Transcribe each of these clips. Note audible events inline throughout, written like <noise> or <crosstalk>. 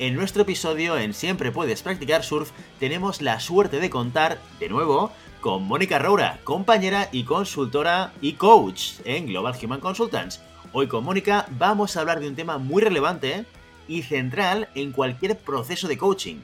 en nuestro episodio en Siempre Puedes Practicar Surf, tenemos la suerte de contar, de nuevo, con Mónica Roura, compañera y consultora y coach en Global Human Consultants. Hoy con Mónica vamos a hablar de un tema muy relevante y central en cualquier proceso de coaching.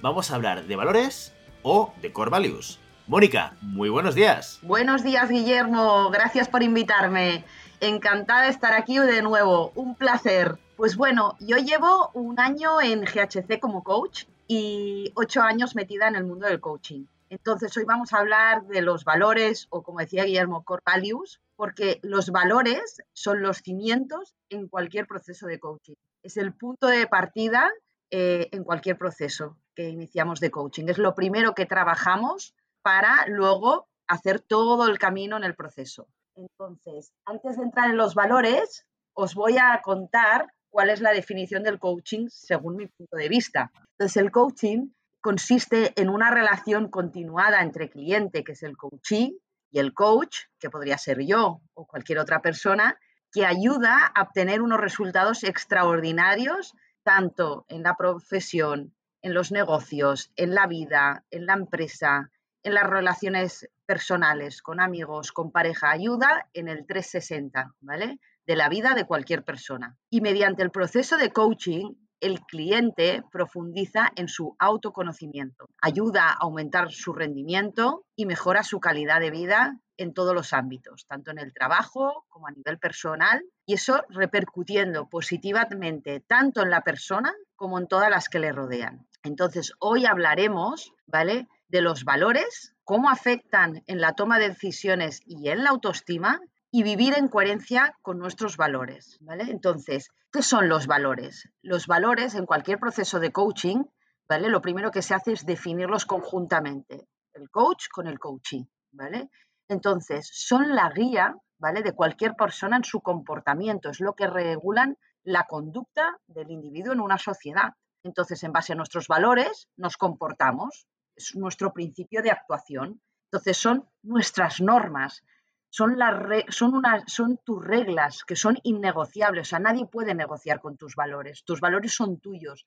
Vamos a hablar de valores o de core values. Mónica, muy buenos días. Buenos días, Guillermo. Gracias por invitarme. Encantada de estar aquí de nuevo. Un placer. Pues bueno, yo llevo un año en GHC como coach y ocho años metida en el mundo del coaching. Entonces, hoy vamos a hablar de los valores, o como decía Guillermo, core values, porque los valores son los cimientos en cualquier proceso de coaching. Es el punto de partida eh, en cualquier proceso que iniciamos de coaching. Es lo primero que trabajamos para luego hacer todo el camino en el proceso. Entonces, antes de entrar en los valores, os voy a contar cuál es la definición del coaching según mi punto de vista. Entonces, el coaching consiste en una relación continuada entre cliente, que es el coachee, y el coach, que podría ser yo o cualquier otra persona, que ayuda a obtener unos resultados extraordinarios tanto en la profesión, en los negocios, en la vida, en la empresa, en las relaciones personales, con amigos, con pareja. Ayuda en el 360, ¿vale? De la vida de cualquier persona. Y mediante el proceso de coaching el cliente profundiza en su autoconocimiento, ayuda a aumentar su rendimiento y mejora su calidad de vida en todos los ámbitos, tanto en el trabajo como a nivel personal, y eso repercutiendo positivamente tanto en la persona como en todas las que le rodean. Entonces, hoy hablaremos, ¿vale?, de los valores, cómo afectan en la toma de decisiones y en la autoestima y vivir en coherencia con nuestros valores, ¿vale? Entonces, ¿qué son los valores? Los valores en cualquier proceso de coaching, ¿vale? Lo primero que se hace es definirlos conjuntamente, el coach con el coaching, ¿vale? Entonces, son la guía, ¿vale? De cualquier persona en su comportamiento, es lo que regulan la conducta del individuo en una sociedad. Entonces, en base a nuestros valores, nos comportamos, es nuestro principio de actuación. Entonces, son nuestras normas, son, las son, son tus reglas que son innegociables. O sea, nadie puede negociar con tus valores. Tus valores son tuyos.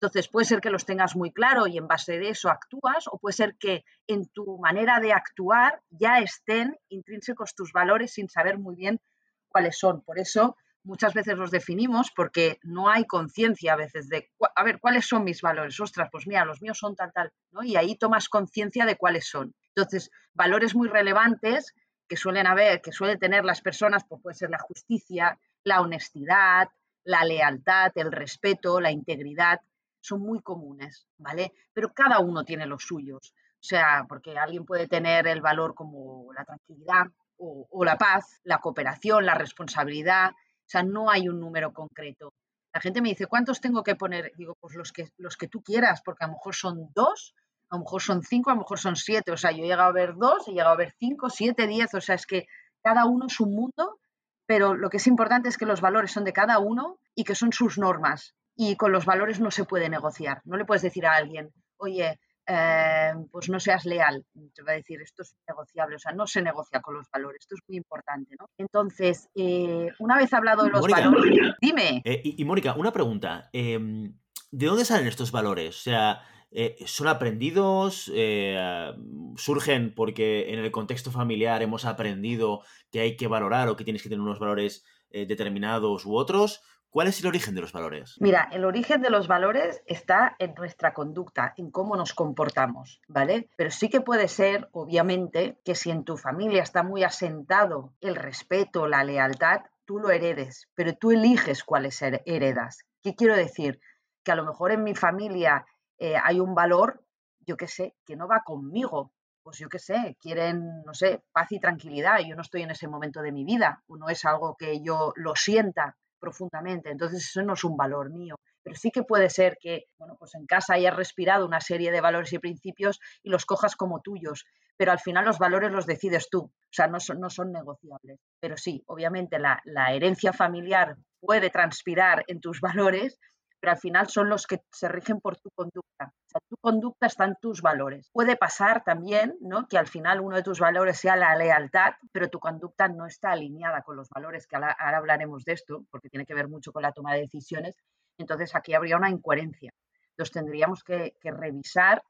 Entonces, puede ser que los tengas muy claro y en base de eso actúas, o puede ser que en tu manera de actuar ya estén intrínsecos tus valores sin saber muy bien cuáles son. Por eso, muchas veces los definimos porque no hay conciencia a veces de, a ver, ¿cuáles son mis valores? Ostras, pues mira, los míos son tal, tal, ¿no? Y ahí tomas conciencia de cuáles son. Entonces, valores muy relevantes que suelen haber, que suelen tener las personas, pues puede ser la justicia, la honestidad, la lealtad, el respeto, la integridad, son muy comunes, ¿vale? Pero cada uno tiene los suyos. O sea, porque alguien puede tener el valor como la tranquilidad o, o la paz, la cooperación, la responsabilidad. O sea, no hay un número concreto. La gente me dice, ¿cuántos tengo que poner? Digo, pues los que, los que tú quieras, porque a lo mejor son dos a lo mejor son cinco, a lo mejor son siete, o sea, yo he llegado a ver dos, he llegado a ver cinco, siete, diez, o sea, es que cada uno es un mundo, pero lo que es importante es que los valores son de cada uno y que son sus normas. Y con los valores no se puede negociar. No le puedes decir a alguien, oye, eh, pues no seas leal. Te va a decir, esto es negociable, o sea, no se negocia con los valores. Esto es muy importante, ¿no? Entonces, eh, una vez hablado de los valores, dime. Eh, y, y, Mónica, una pregunta. Em, ¿De dónde salen estos valores? O sea, eh, ¿Son aprendidos? Eh, ¿Surgen porque en el contexto familiar hemos aprendido que hay que valorar o que tienes que tener unos valores determinados u otros? ¿Cuál es el origen de los valores? Mira, el origen de los valores está en nuestra conducta, en cómo nos comportamos, ¿vale? Pero sí que puede ser, obviamente, que si en tu familia está muy asentado el respeto, la lealtad, tú lo heredes, pero tú eliges cuáles heredas. ¿Qué quiero decir? Que a lo mejor en mi familia eh, hay un valor, yo qué sé, que no va conmigo. Pues yo qué sé, quieren, no sé, paz y tranquilidad. Yo no estoy en ese momento de mi vida, no es algo que yo lo sienta profundamente. Entonces eso no es un valor mío. Pero sí que puede ser que, bueno, pues en casa hayas respirado una serie de valores y principios y los cojas como tuyos. Pero al final los valores los decides tú. O sea, no son, no son negociables. Pero sí, obviamente la, la herencia familiar puede transpirar en tus <laughs> valores, pero al final son los que se rigen por tu conducta. O tu conducta está en tus valores. Puede pasar también ¿no? que al final uno de tus valores sea la lealtad, pero tu conducta no está alineada con los valores, que ahora, hablaremos de esto, porque tiene que ver mucho con la toma de decisiones. Entonces aquí habría una incoherencia. Entonces tendríamos que, que revisar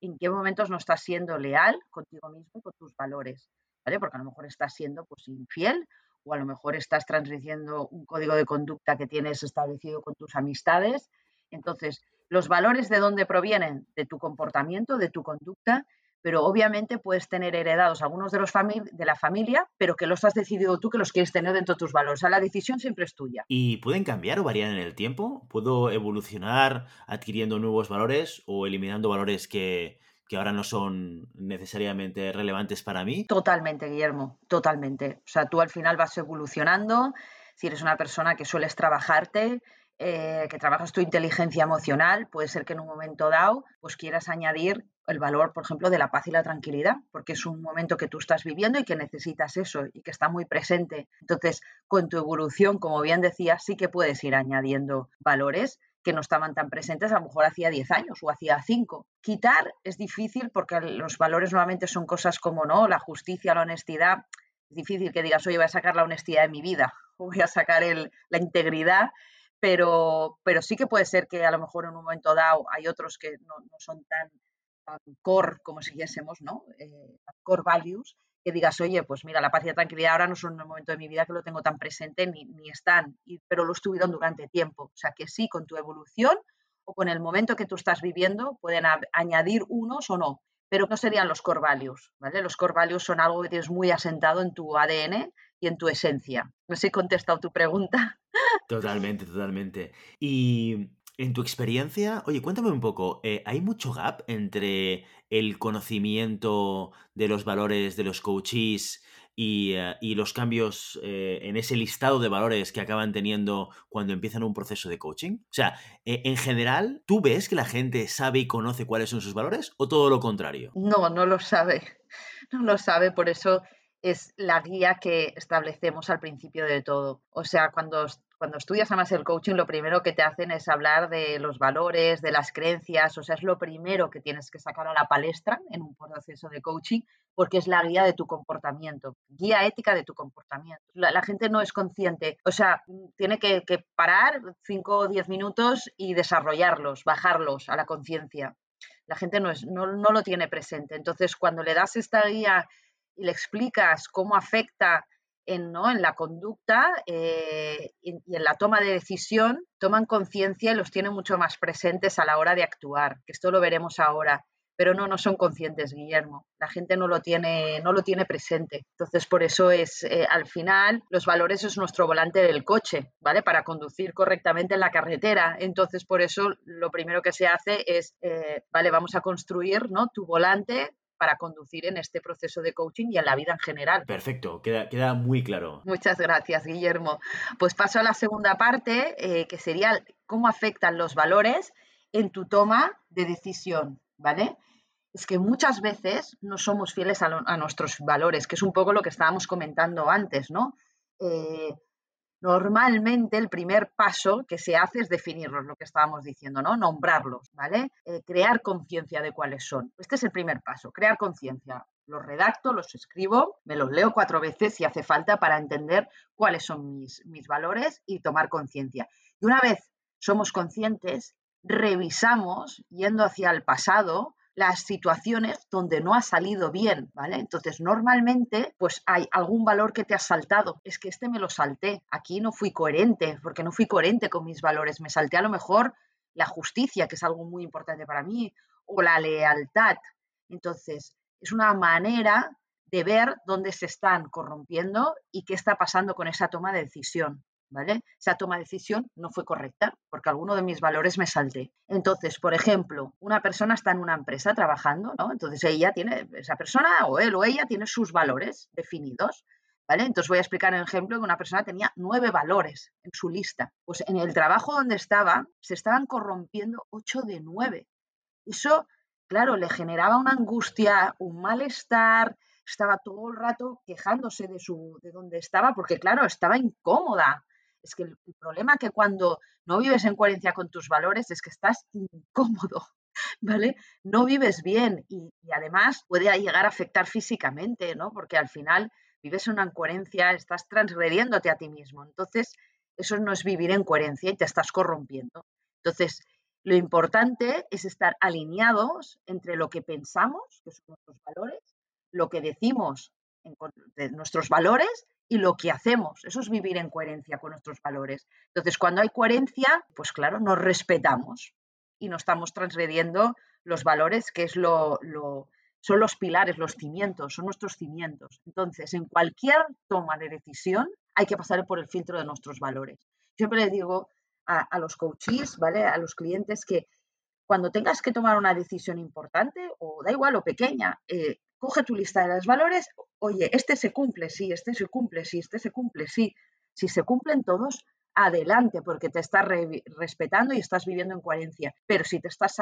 en qué momentos no estás siendo leal contigo mismo y con tus valores. ¿vale? Porque a lo mejor estás siendo pues, infiel o a lo mejor estás transmitiendo un código de conducta que tienes establecido con tus amistades. Entonces, los valores de dónde provienen? De tu comportamiento, de tu conducta, pero obviamente puedes tener heredados algunos de los de la familia, pero que los has decidido tú que los quieres tener dentro de tus valores. O sea, la decisión siempre es tuya. ¿Y pueden cambiar o variar en el tiempo? ¿Puedo evolucionar adquiriendo nuevos valores o eliminando valores que, que ahora no son necesariamente relevantes para mí. Totalmente, Guillermo, totalmente. O sea, tú al final vas evolucionando, si eres una persona que sueles trabajarte, eh, que trabajas tu inteligencia emocional, puede ser que en un momento dado pues quieras añadir el valor, por ejemplo, de la paz y la tranquilidad, porque es un momento que tú estás viviendo y que necesitas eso y que está muy presente. Entonces, con tu evolución, como bien decía, sí que puedes ir añadiendo valores que no estaban tan presentes a lo mejor hacía 10 años o hacía 5. Quitar es difícil porque los valores nuevamente son cosas como no, la justicia, la honestidad. Es difícil que digas, oye, voy a sacar la honestidad de mi vida <laughs> o voy a sacar el, la integridad, pero, pero sí que puede ser que a lo mejor en un momento dado hay otros que no, son tan, core como si dijésemos, ¿no? Eh, core values, que digas, oye, pues mira, la paz y la tranquilidad ahora no son el momento de mi vida que lo tengo tan presente ni, ni están, pero lo estuvieron durante tiempo. O sea que sí, con tu evolución o con el momento que tú estás viviendo pueden añadir unos o no, pero no serían los core values, ¿vale? Los core values son algo que tienes muy asentado en tu ADN y en tu esencia. No sé si he contestado tu pregunta. Totalmente, totalmente. Y en tu experiencia, oye, cuéntame un poco, eh, ¿hay mucho gap entre el conocimiento de los valores de los coaches y, eh, los cambios eh, en ese listado de valores que acaban teniendo cuando empiezan un proceso de coaching? O sea, en general, ¿tú ves que la gente sabe y conoce cuáles son sus valores o todo lo contrario? No, no lo sabe. <laughs> No lo sabe, por eso es la guía que establecemos al principio de todo. O sea, cuando cuando estudias además el coaching, lo primero que te hacen es hablar de los valores, de las creencias, o sea, es lo primero que tienes que sacar a la palestra en un proceso de coaching, porque es la guía de tu comportamiento, guía ética de tu comportamiento. La, gente no es consciente, o sea, tiene que, parar 5 o 10 minutos y desarrollarlos, bajarlos a la conciencia. La gente no, es, no, no lo tiene presente. Entonces, cuando le das esta guía y le explicas cómo afecta en, ¿no? en la conducta eh, y, en la toma de decisión, toman conciencia y los tienen mucho más presentes a la hora de actuar, que esto lo veremos ahora. Pero no, no son conscientes, Guillermo. La gente no lo tiene, no lo tiene presente. Entonces, por eso es, eh, al final, los valores es nuestro volante del coche, ¿vale? Para conducir correctamente en la carretera. Entonces, por eso, lo primero que se hace es, eh, vale, vamos a construir, ¿no? Tu volante para conducir en este proceso de coaching y en la vida en general. Perfecto, queda, queda muy claro. Muchas gracias, Guillermo. Pues paso a la segunda parte, eh, que sería cómo afectan los valores en tu toma de decisión, ¿vale? Es que muchas veces no somos fieles a, nuestros valores, que es un poco lo que estábamos comentando antes, ¿no? Eh, Normalmente el primer paso que se hace es definirlos, lo que estábamos diciendo, ¿no? Nombrarlos, ¿vale? Eh, crear conciencia de cuáles son. Este es el primer paso, crear conciencia. Los redacto, los escribo, me los leo cuatro veces si hace falta para entender cuáles son mis, mis valores y tomar conciencia. Y una vez somos conscientes, revisamos, yendo hacia el pasado, las situaciones donde no ha salido bien, ¿vale? Entonces, normalmente, pues hay algún valor que te has saltado. Es que este me lo salté. Aquí no fui coherente, porque no fui coherente con mis valores. Me salté a lo mejor la justicia, que es algo muy importante para mí, o la lealtad. Entonces, es una manera de ver dónde se están corrompiendo y qué está pasando con esa toma de decisión. ¿Vale? Esa toma de decisión no fue correcta porque alguno de mis valores me salté. Entonces, por ejemplo, una persona está en una empresa trabajando, ¿no? Entonces ella tiene, esa persona o él o ella tiene sus valores definidos. ¿Vale? Entonces voy a explicar el ejemplo que una persona tenía nueve valores en su lista. Pues en el trabajo donde estaba se estaban corrompiendo ocho de nueve. Eso, claro, le generaba una angustia, un malestar, estaba todo el rato quejándose de su de donde estaba porque claro, estaba incómoda, es que el, problema que cuando no vives en coherencia con tus valores es que estás incómodo, <laughs> ¿vale? No vives bien y, además puede llegar a afectar físicamente, ¿no? Porque al final vives en una incoherencia, estás transgrediéndote a ti mismo. Entonces, eso no es vivir en coherencia y te estás corrompiendo. Entonces, lo importante es estar alineados entre lo que pensamos, que son nuestros valores, lo que decimos de nuestros valores y lo que hacemos. Eso es vivir en coherencia con nuestros valores. Entonces, cuando hay coherencia, pues claro, nos respetamos y no estamos transgrediendo los valores, que es lo, son los pilares, los cimientos, son nuestros cimientos. Entonces, en cualquier toma de decisión hay que pasar por el filtro de nuestros valores. Siempre les digo a, los coaches, ¿vale? A los clientes que cuando tengas que tomar una decisión importante, o da igual o pequeña, eh, coge tu lista de los valores, oye, este se cumple, sí, este se cumple, sí, este se cumple, sí. Si se cumplen todos, adelante, porque te estás respetando y estás viviendo en coherencia. Pero si te estás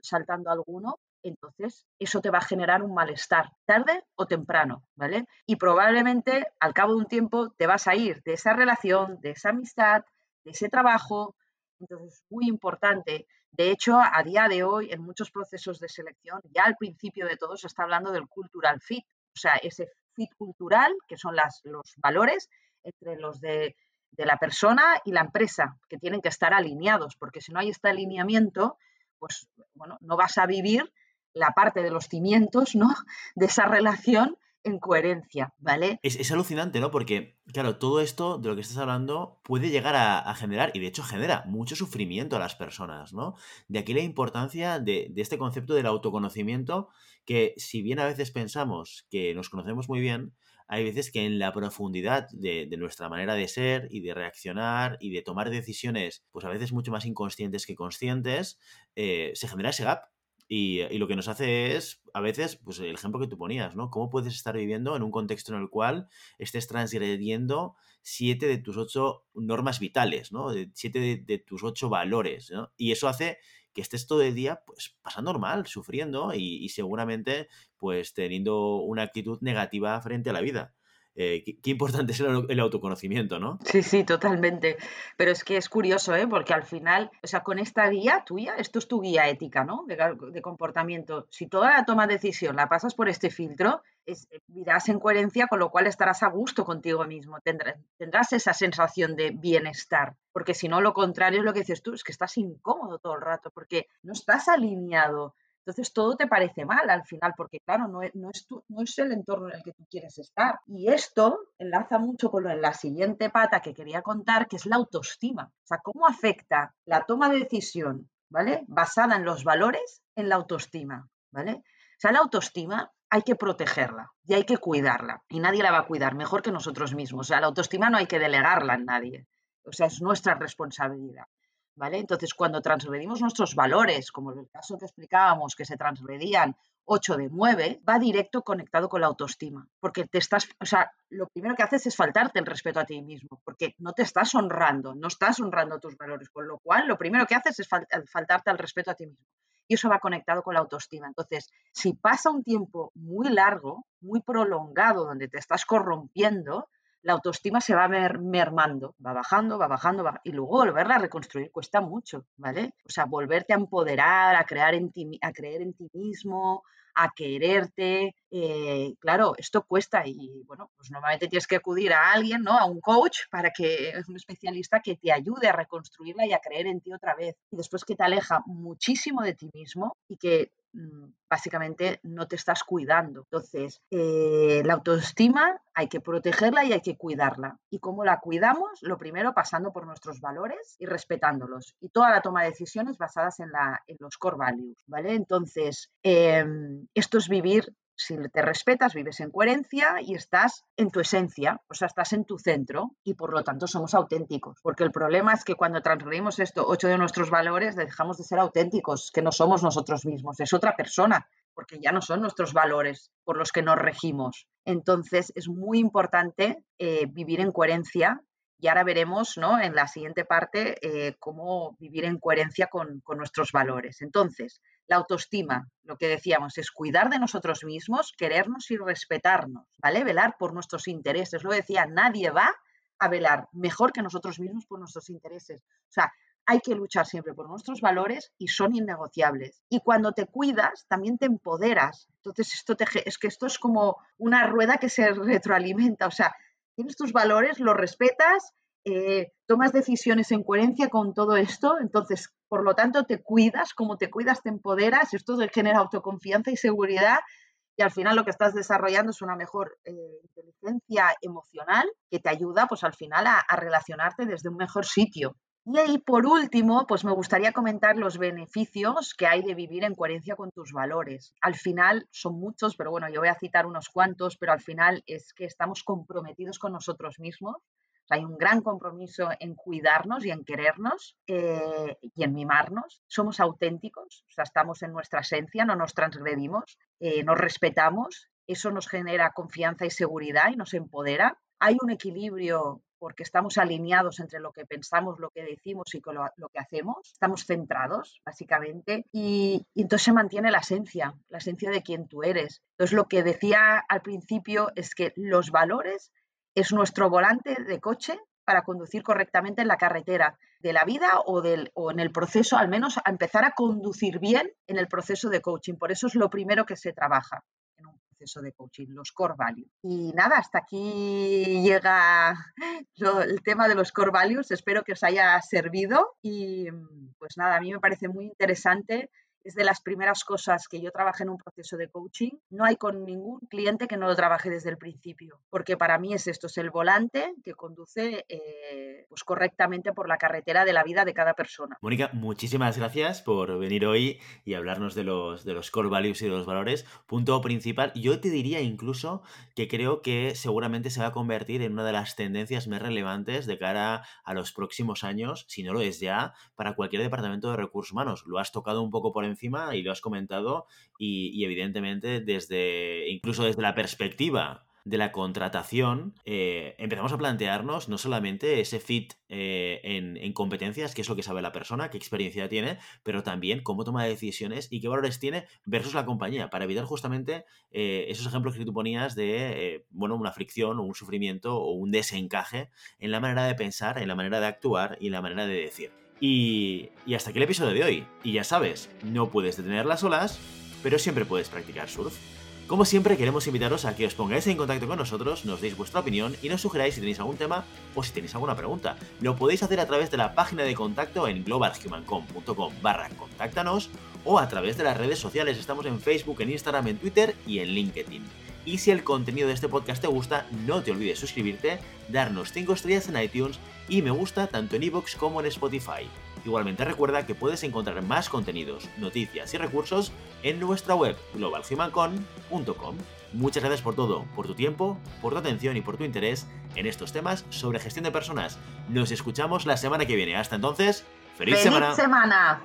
saltando alguno, entonces eso te va a generar un malestar, tarde o temprano, ¿vale? Y probablemente al cabo de un tiempo te vas a ir de esa relación, de esa amistad, de ese trabajo. Entonces, es muy importante de hecho, a día de hoy, en muchos procesos de selección, ya al principio de todo se está hablando del cultural fit, o sea, ese fit cultural, que son las, los valores entre los de, la persona y la empresa, que tienen que estar alineados, porque si no hay este alineamiento, pues bueno, no vas a vivir la parte de los cimientos, ¿no? <laughs> De esa relación en coherencia, ¿vale? Es, alucinante, ¿no? Porque, claro, todo esto de lo que estás hablando puede llegar a, generar, y de hecho genera, mucho sufrimiento a las personas, ¿no? De aquí la importancia de, este concepto del autoconocimiento, que si bien a veces pensamos que nos conocemos muy bien, hay veces que en la profundidad de, nuestra manera de ser y de reaccionar y de tomar decisiones, pues a veces mucho más inconscientes que conscientes, eh, se genera ese gap y, lo que nos hace es, a veces, pues el ejemplo que tú ponías, ¿no? ¿Cómo puedes estar viviendo en un contexto en el cual estés transgrediendo siete de tus ocho normas vitales, ¿no? Siete de, tus ocho valores, ¿no? Y eso hace que estés todo el día, pues, pasando normal, sufriendo y, y seguramente, pues, teniendo una actitud negativa frente a la vida. Eh, qué, importante es el, autoconocimiento, ¿no? Sí, sí, totalmente. Pero es que es curioso, ¿eh? Porque al final, o sea, con esta guía tuya, esto es tu guía ética, ¿no? De, comportamiento. Si toda la toma de decisión la pasas por este filtro, es, vivirás en coherencia, con lo cual estarás a gusto contigo mismo. Tendrás, tendrás esa sensación de bienestar. Porque si no, lo contrario es lo que dices tú, es que estás incómodo todo el rato, porque no estás alineado entonces todo te parece mal al final, porque claro, no es, no es, el entorno en el que tú quieres estar. Y esto enlaza mucho con la siguiente pata que quería contar, que es la autoestima. O sea, cómo afecta la toma de decisión, ¿vale? Basada en los valores en la autoestima, ¿vale? O sea, la autoestima hay que protegerla y hay que cuidarla. Y nadie la va a cuidar mejor que nosotros mismos. O sea, la autoestima no hay que delegarla en nadie. O sea, es nuestra responsabilidad. ¿Vale? Entonces, cuando transgredimos nuestros valores, como el caso que explicábamos, que se transgredían 8 de 9, va directo conectado con la autoestima, porque te estás, o sea, lo primero que haces es faltarte el respeto a ti mismo, porque no te estás honrando, no estás honrando tus valores, con lo cual lo primero que haces es faltarte al respeto a ti mismo. Y eso va conectado con la autoestima. Entonces, si pasa un tiempo muy largo, muy prolongado, donde te estás corrompiendo, la autoestima se va mermando, va bajando, va bajando, y luego volverla a reconstruir cuesta mucho, ¿vale? O sea, volverte a empoderar, a, crear en ti, a creer en ti mismo, a quererte. Eh, claro, esto cuesta y bueno, pues normalmente tienes que acudir a alguien, ¿no? A un coach para que, es <laughs> un especialista que te ayude a reconstruirla y a creer en ti otra vez. Y después que te aleja muchísimo de ti mismo y que básicamente no te estás cuidando. Entonces, eh, la autoestima hay que protegerla y hay que cuidarla. ¿Y cómo la cuidamos? Lo primero, pasando por nuestros valores y respetándolos. Y toda la toma de decisiones basadas en, la, en los core values, ¿vale? Entonces, em, esto es vivir si te respetas, vives en coherencia y estás en tu esencia, o sea, estás en tu centro y por lo tanto somos auténticos. Porque el problema es que cuando transgredimos esto, ocho de nuestros valores, dejamos de ser auténticos, que no somos nosotros mismos, es otra persona, porque ya no son nuestros valores por los que nos regimos. Entonces es muy importante eh, vivir en coherencia y ahora veremos ¿no? en la siguiente parte eh, cómo vivir en coherencia con, con nuestros valores. Entonces, la autoestima, lo que decíamos, es cuidar de nosotros mismos, querernos y respetarnos, ¿vale? Velar por nuestros intereses. Lo decía, nadie va a velar mejor que nosotros mismos por nuestros intereses. O sea, hay que luchar siempre por nuestros valores y son innegociables. Y cuando te cuidas, también te empoderas. Entonces, esto te, es que esto es como una rueda que se <laughs> retroalimenta. O sea, tienes tus valores, los respetas eh, tomas decisiones en coherencia con todo esto, entonces, por lo tanto, te cuidas, como te cuidas, te empoderas, esto genera autoconfianza y seguridad y al final lo que estás desarrollando es una mejor eh, inteligencia emocional que te ayuda, pues al final, a, a relacionarte desde un mejor sitio. Y ahí, por último, pues me gustaría comentar los beneficios que hay de vivir en coherencia con tus valores. Al final son muchos, pero bueno, yo voy a citar unos cuantos, pero al final es que estamos comprometidos con nosotros mismos hay un gran compromiso en cuidarnos y en querernos eh, y en mimarnos. Somos auténticos, o sea, estamos en nuestra esencia, no nos transgredimos, eh, nos respetamos, eso nos genera confianza y seguridad y nos empodera. Hay un equilibrio porque estamos alineados entre lo que pensamos, lo que decimos y lo, lo que hacemos. Estamos centrados, básicamente, y, y, entonces se mantiene la esencia, la esencia de quien tú eres. Entonces, lo que decía al principio es que los valores es nuestro volante de coche para conducir correctamente en la carretera de la vida o, del, o en el proceso, al menos a empezar a conducir bien en el proceso de coaching. Por eso es lo primero que se trabaja en un proceso de coaching, los core values. Y nada, hasta aquí llega el tema de los core values. Espero que os haya servido y pues nada, a mí me parece muy interesante es de las primeras cosas que yo trabajé en un proceso de coaching. No hay con ningún cliente que no lo trabaje desde el principio, porque para mí es esto, es el volante que conduce eh, pues correctamente por la carretera de la vida de cada persona. Mónica, muchísimas gracias por venir hoy y hablarnos de los, de los core values y de los valores. Punto principal, yo te diría incluso que creo que seguramente se va a convertir en una de las tendencias más relevantes de cara a los próximos años, si no lo es ya, para cualquier departamento de recursos humanos. Lo has tocado un poco por encima y lo has comentado y, evidentemente desde, incluso desde la perspectiva de la contratación, eh, empezamos a plantearnos no solamente ese fit eh, en, competencias, qué es lo que sabe la persona, qué experiencia tiene, pero también cómo toma decisiones y qué valores tiene versus la compañía, para evitar justamente eh, esos ejemplos que tú ponías de, bueno, una fricción o un sufrimiento o un desencaje en la manera de pensar, en la manera de actuar y en la manera de decir. Y, hasta aquí el episodio de hoy. Y ya sabes, no puedes detener las olas, pero siempre puedes practicar surf. Como siempre, queremos invitaros a que os pongáis en contacto con nosotros, nos deis vuestra opinión y nos sugeráis si tenéis algún tema o si tenéis alguna pregunta. Lo podéis hacer a través de la página de contacto en globalhumancom.com barra contáctanos o a través de las redes sociales. Estamos en Facebook, en Instagram, en Twitter y en LinkedIn. Y si el contenido de este podcast te gusta, no te olvides suscribirte, darnos 5 estrellas en iTunes y me gusta tanto en iVoox como en Spotify. Igualmente recuerda que puedes encontrar más contenidos, noticias y recursos en nuestra web globalhumancon.com. Muchas gracias por todo, por tu tiempo, por tu atención y por tu interés en estos temas sobre gestión de personas. Nos escuchamos la semana que viene. Hasta entonces, feliz, ¡Feliz semana.